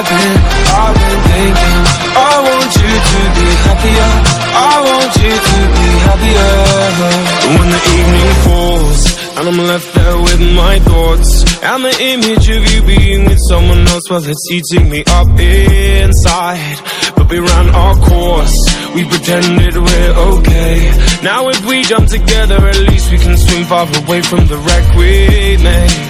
I've been, I've been thinking I want you to be happier. I want you to be happier. When the evening falls And I'm left there with my thoughts And the image of you being with someone else Well, it's eating me up inside. But we ran our course We pretended we're okay. Now if we jump together At least we can swim far away from the wreck we made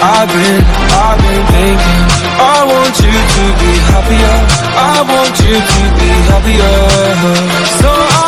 I've been, I've been thinking. I want you to be happier. I want you to be happier. So I'll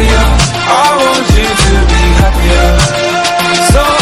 happier. I want you to be happier. So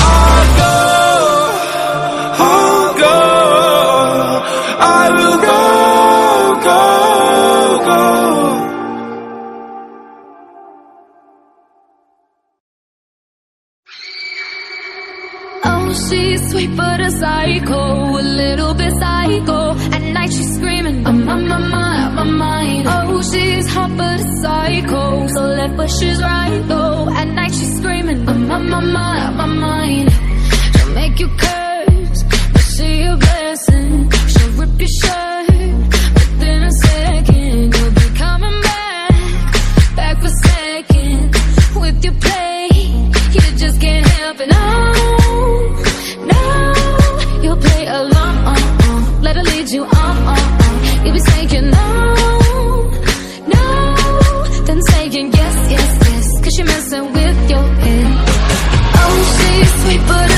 Let her lead you on. You'll be saying no, no, then saying yes, yes, yes. Cause you're messing with your head. Oh, she's sweet but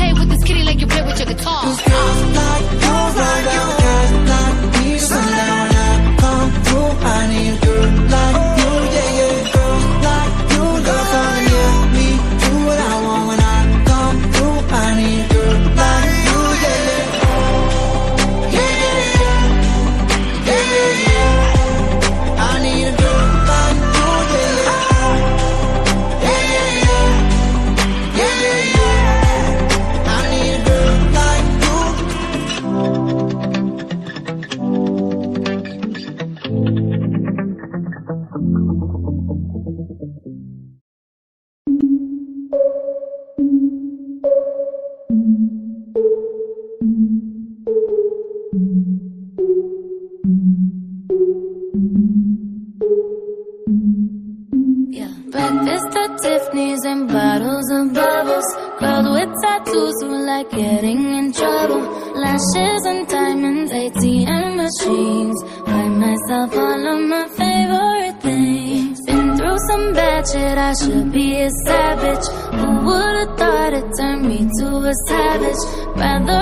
with your guitar. Girls like you, like you. a savage, rather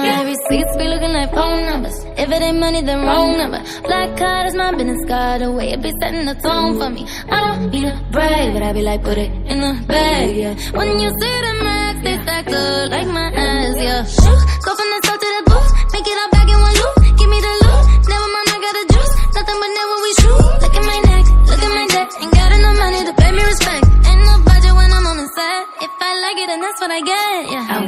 Every receipts be looking like phone numbers. If it ain't money, then wrong number. Black card is my business card away. It be setting the tone for me. I don't need a break, but I be like, put it in the bag, yeah. When you see the max, they stack up like my ass, yeah. Shoot, go from the top to the booth. Make it all back in one loop. Give me the loot. Never mind, I got the juice. Nothing but never we shoot. Look at my neck, look at my neck. Ain't got enough money to pay me respect. Ain't no budget when I'm on the set. If I like it, then that's what I get, yeah. I'm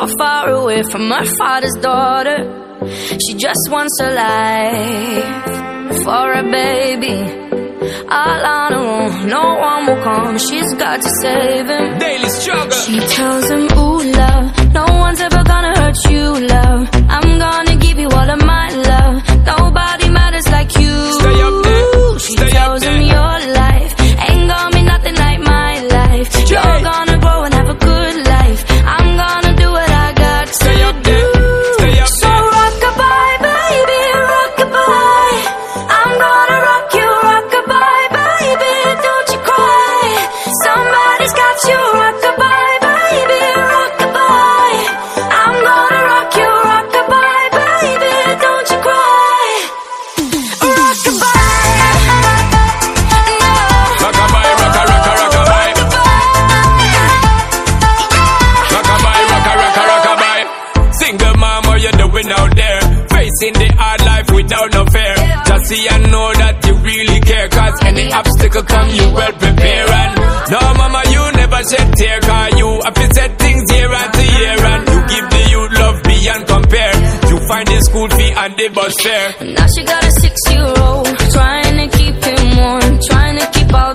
so far away from her father's daughter. She just wants a life for a baby. All on her own, no one will come. She's got to save him. Daily struggle. She tells him, Ooh, love, no one's ever gonna hurt you, love. I'm gonna give you all of my love. Nobody matters like you. Stay up there. She Stay tells up there. him, Your life ain't gonna be nothing like my life. You're see and know that you really care. Cause any obstacle come, you well prepare. And no, mama, you never shed tear. Cause you have to set things year after year. And you give the youth love beyond compare. You find the school fee and the bus fare. Now she got a six year old, trying to keep him warm, trying to keep all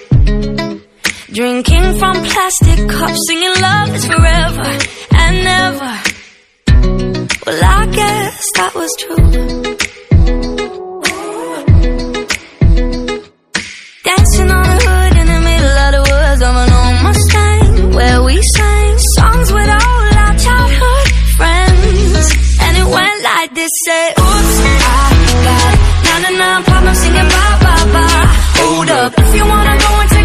Drinking from plastic cups, singing love is forever and never. Well, I guess that was true. Dancing on the hood in the middle of the woods of an old Mustang, where we sang songs with all our childhood friends. And it went like this: say, Oops, I got nine nine problems, singing bye, bye, bye. Hold up, if you wanna go and take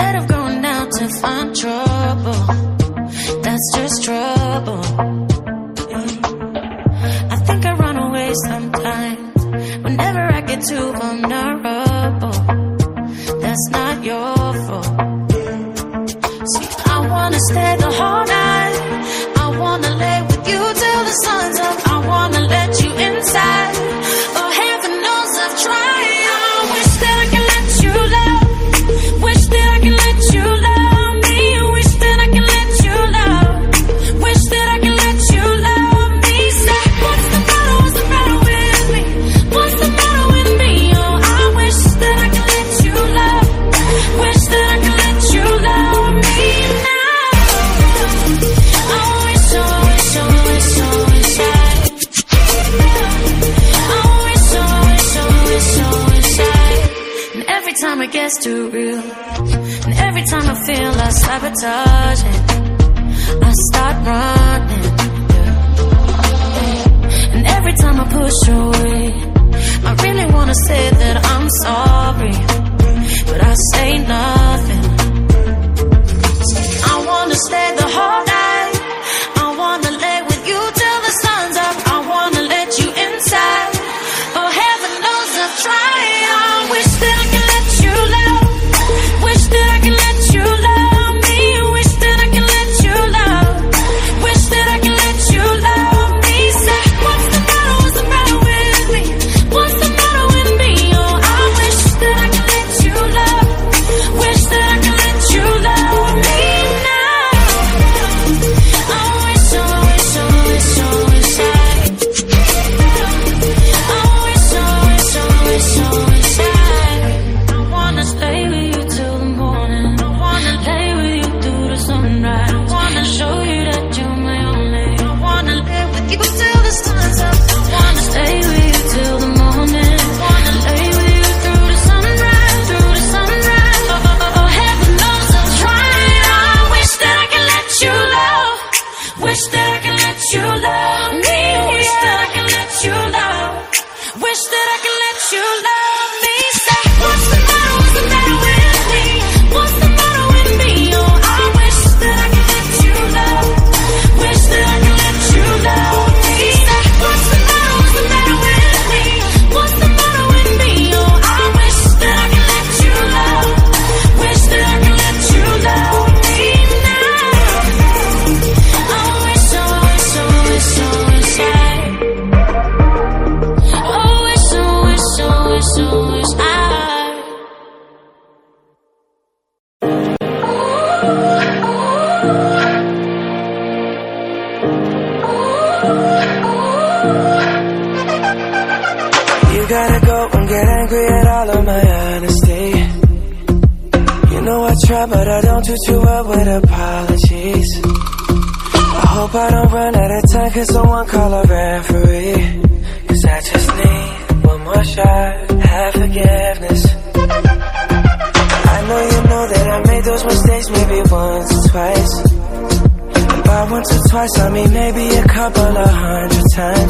Instead of going out to find trouble, that's just trouble. I think I run away sometimes. Whenever I get too vulnerable, that's not your fault. See, I wanna stay the whole night. I wanna lay with you till the sun's up. that's too real. And every time I feel I sabotage it, I start running. And every time I push away, I really wanna say that I'm sorry, but I say nothing. I wanna stay the whole night. maybe a couple of hundred times.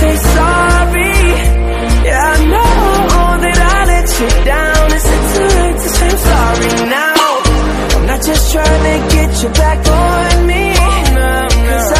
say sorry. Yeah, I know that I let you down. Is it too late to say I'm sorry now? I'm not just trying to get you back on me. No, no.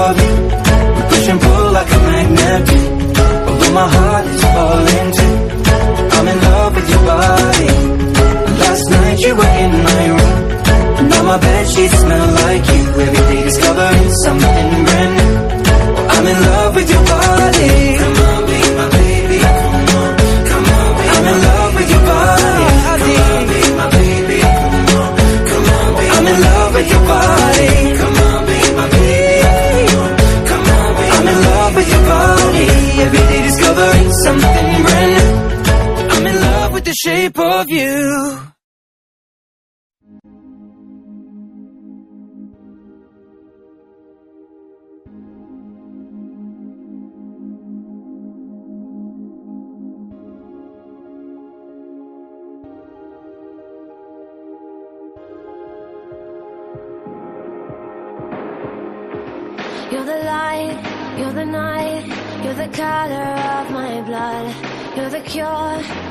for me We push and pull like a magnet. Although my heart is falling too I'm in love with your body. Last night you were in my room. Now my bed sheets smell like you. Every day discovering something brand new. I'm in love love you. You're the light, you're the night, you're the color of my blood, you're the cure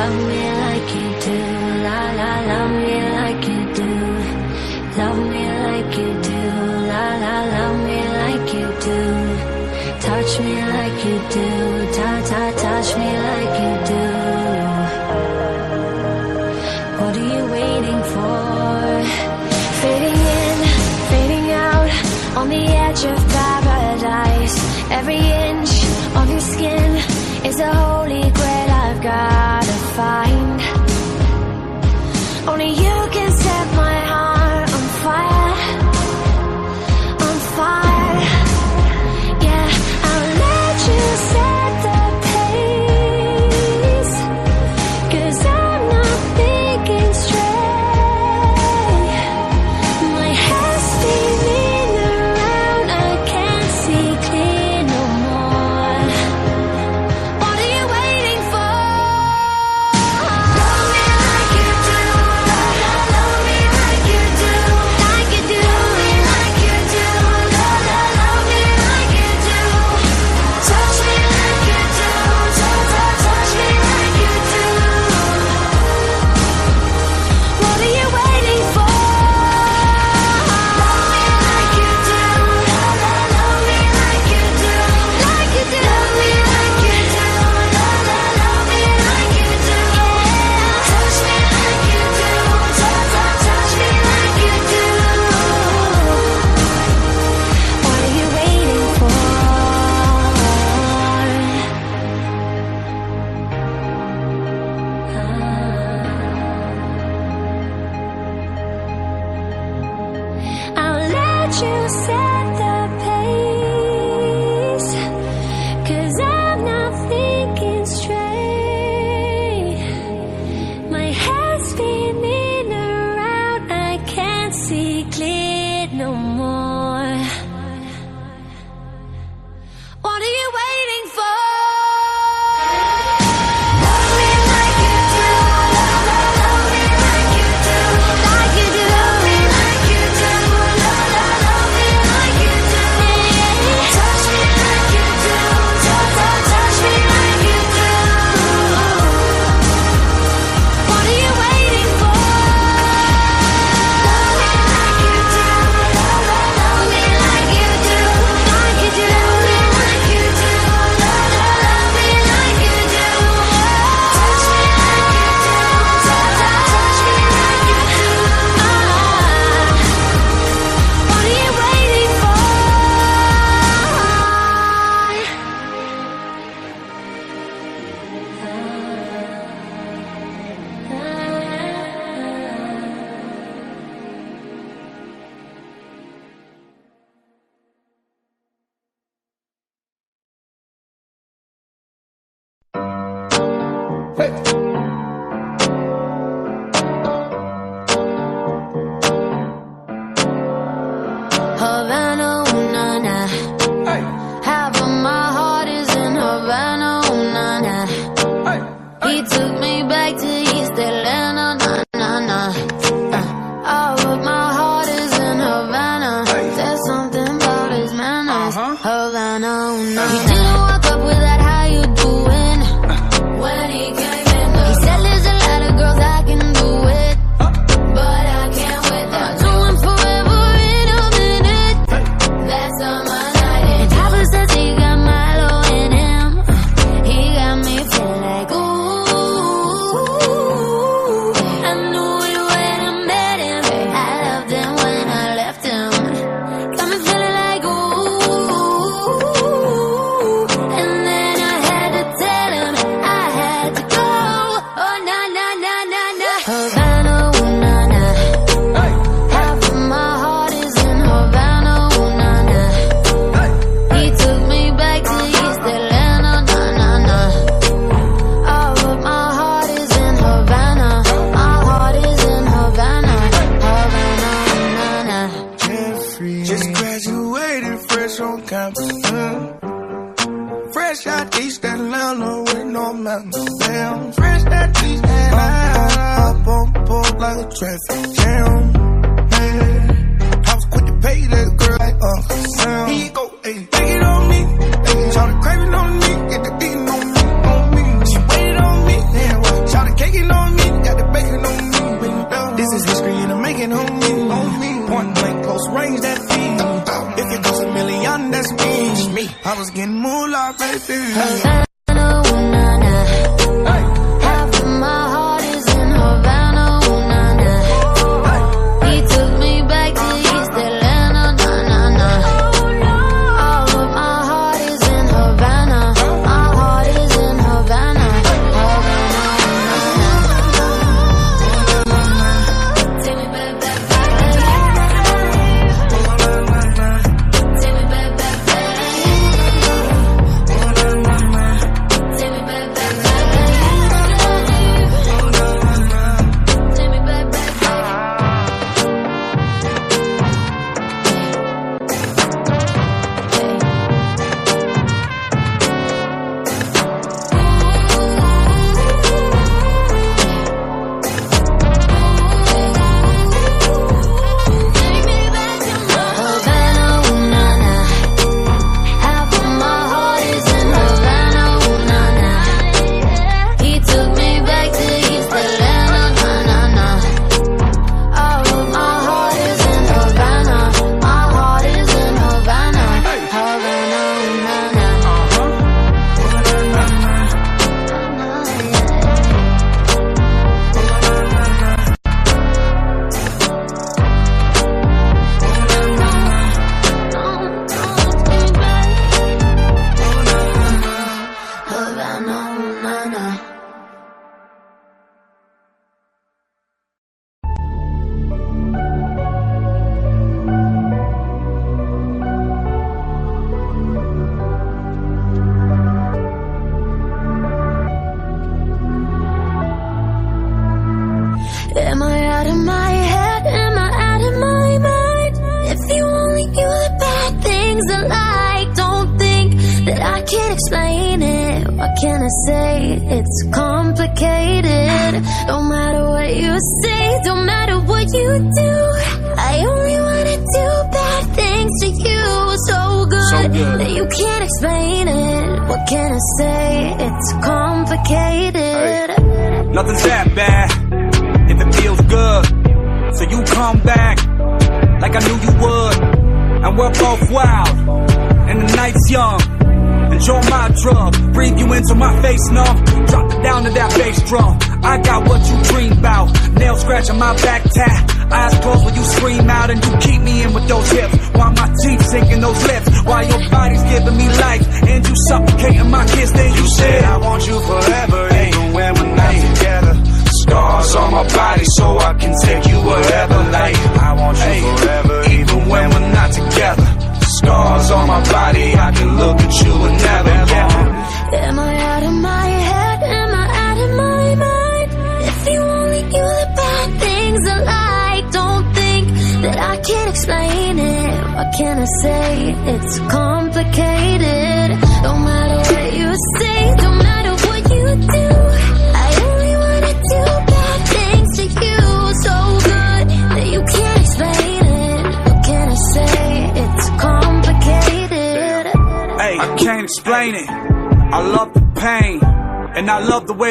Love me like you do, la la. Love me like you do, love me like you do, la la. Love me like you do, touch me like.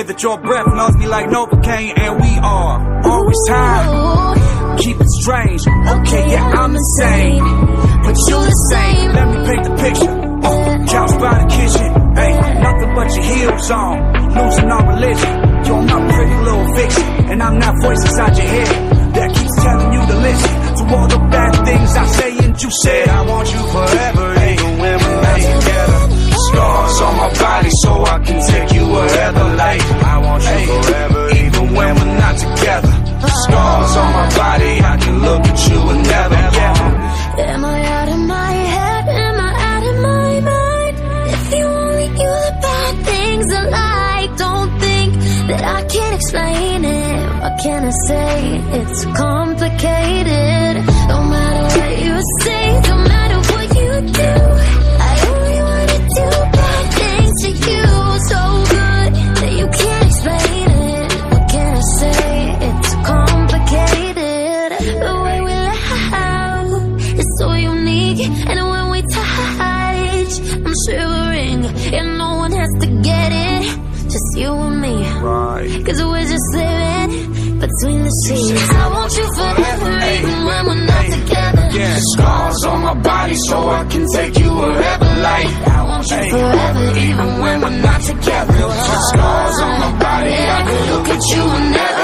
that your breath melts me like Novocaine, and we are always high. Keep it strange. Okay, yeah, I'm insane, but you the same. Let me paint the picture. Oh, couch by the kitchen. Ain't nothing but your heels on. Losing all religion. You're my pretty little fiction, and I'm not voice inside your head. scars on my body so I can take you wherever Like I want you forever even when we're not together. Scars on my body, I can look at you and never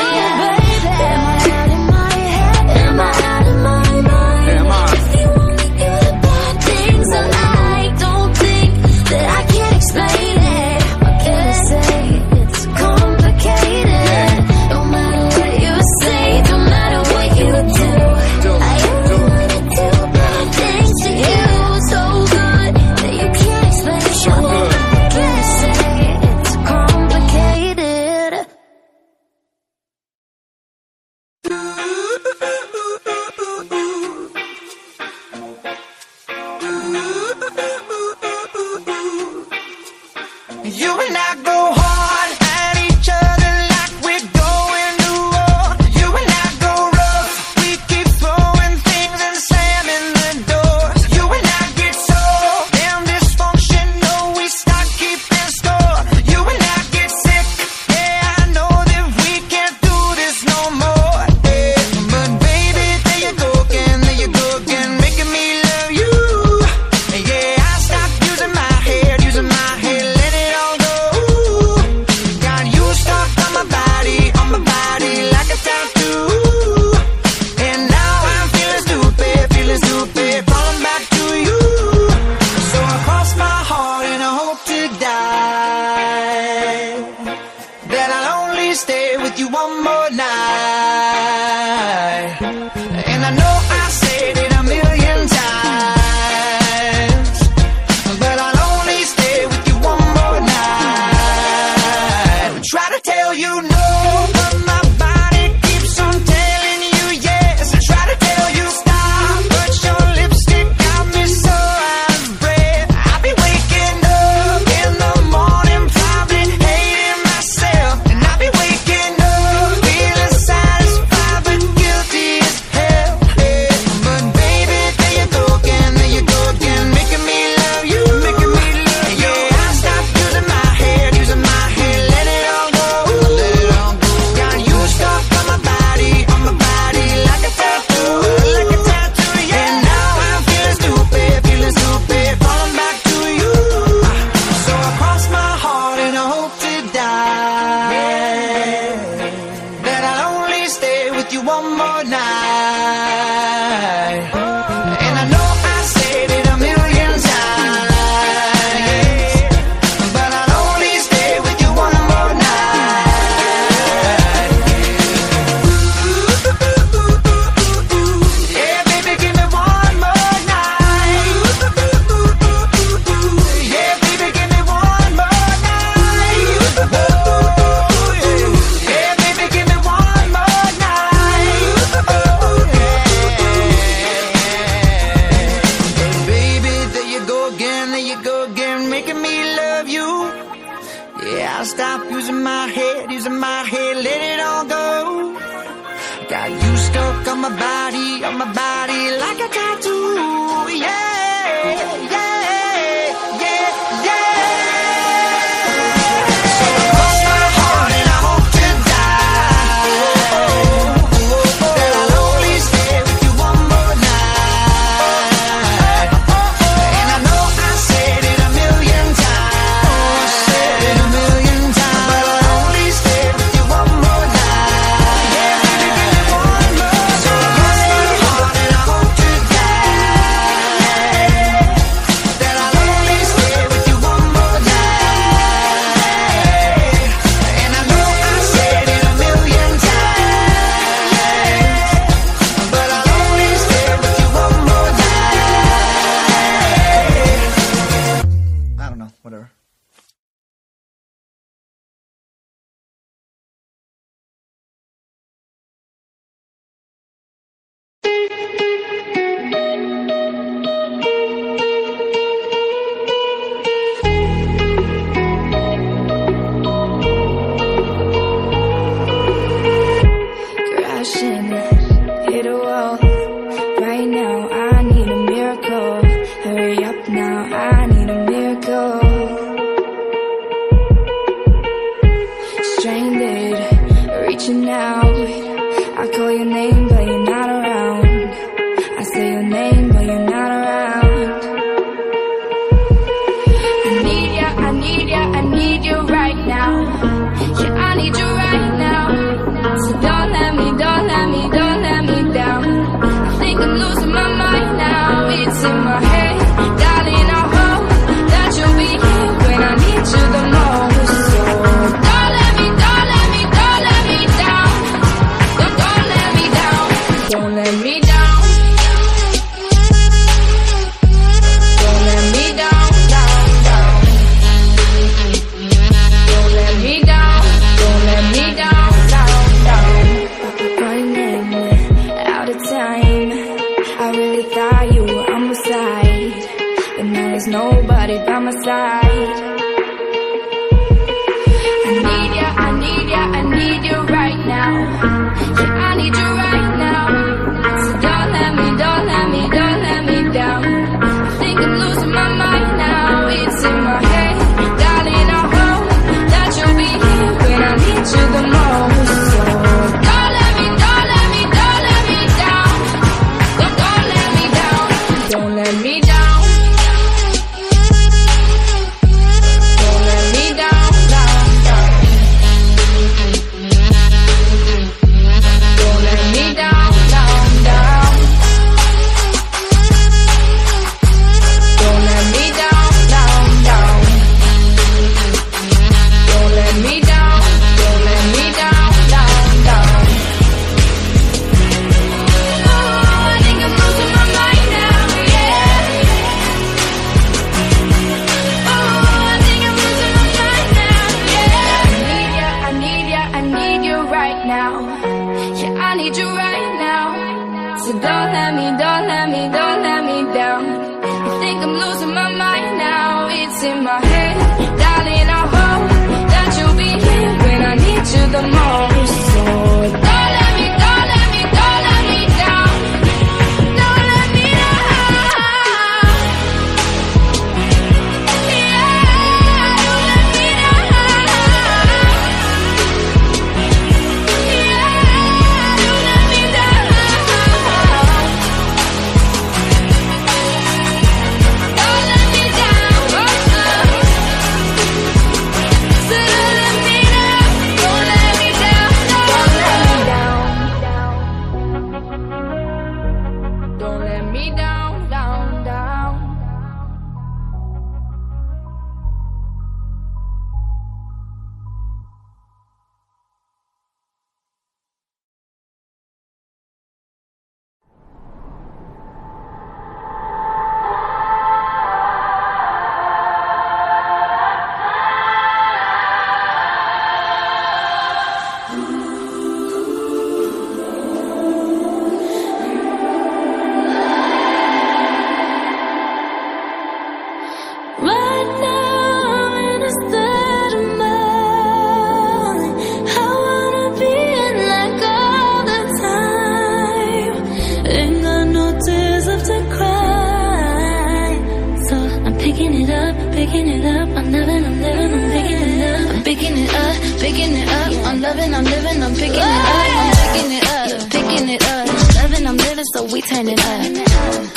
picking it up, picking it up. I'm loving, I'm living, I'm picking it up. I'm picking it up, picking it up. Loving, I'm living, so we turn it up.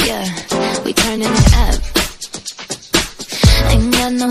Yeah, we turning it up. Ain't got no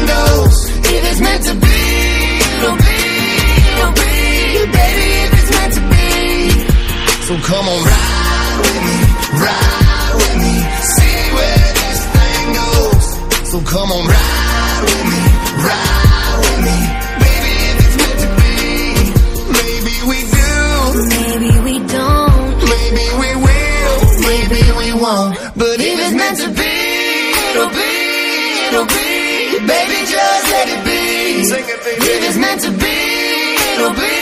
If it's meant to be, it'll be, it'll be. Baby, if it's meant to be. So come on, ride with me, ride with me, see where this thing goes. So come on, ride with me, ride with me, baby, if it's meant to be. Maybe we do, maybe we don't. maybe we will, maybe we won't. Be. If it's meant to be, it'll be,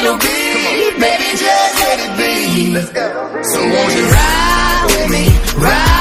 it'll be. Baby, just let it be. So won't you ride with me, ride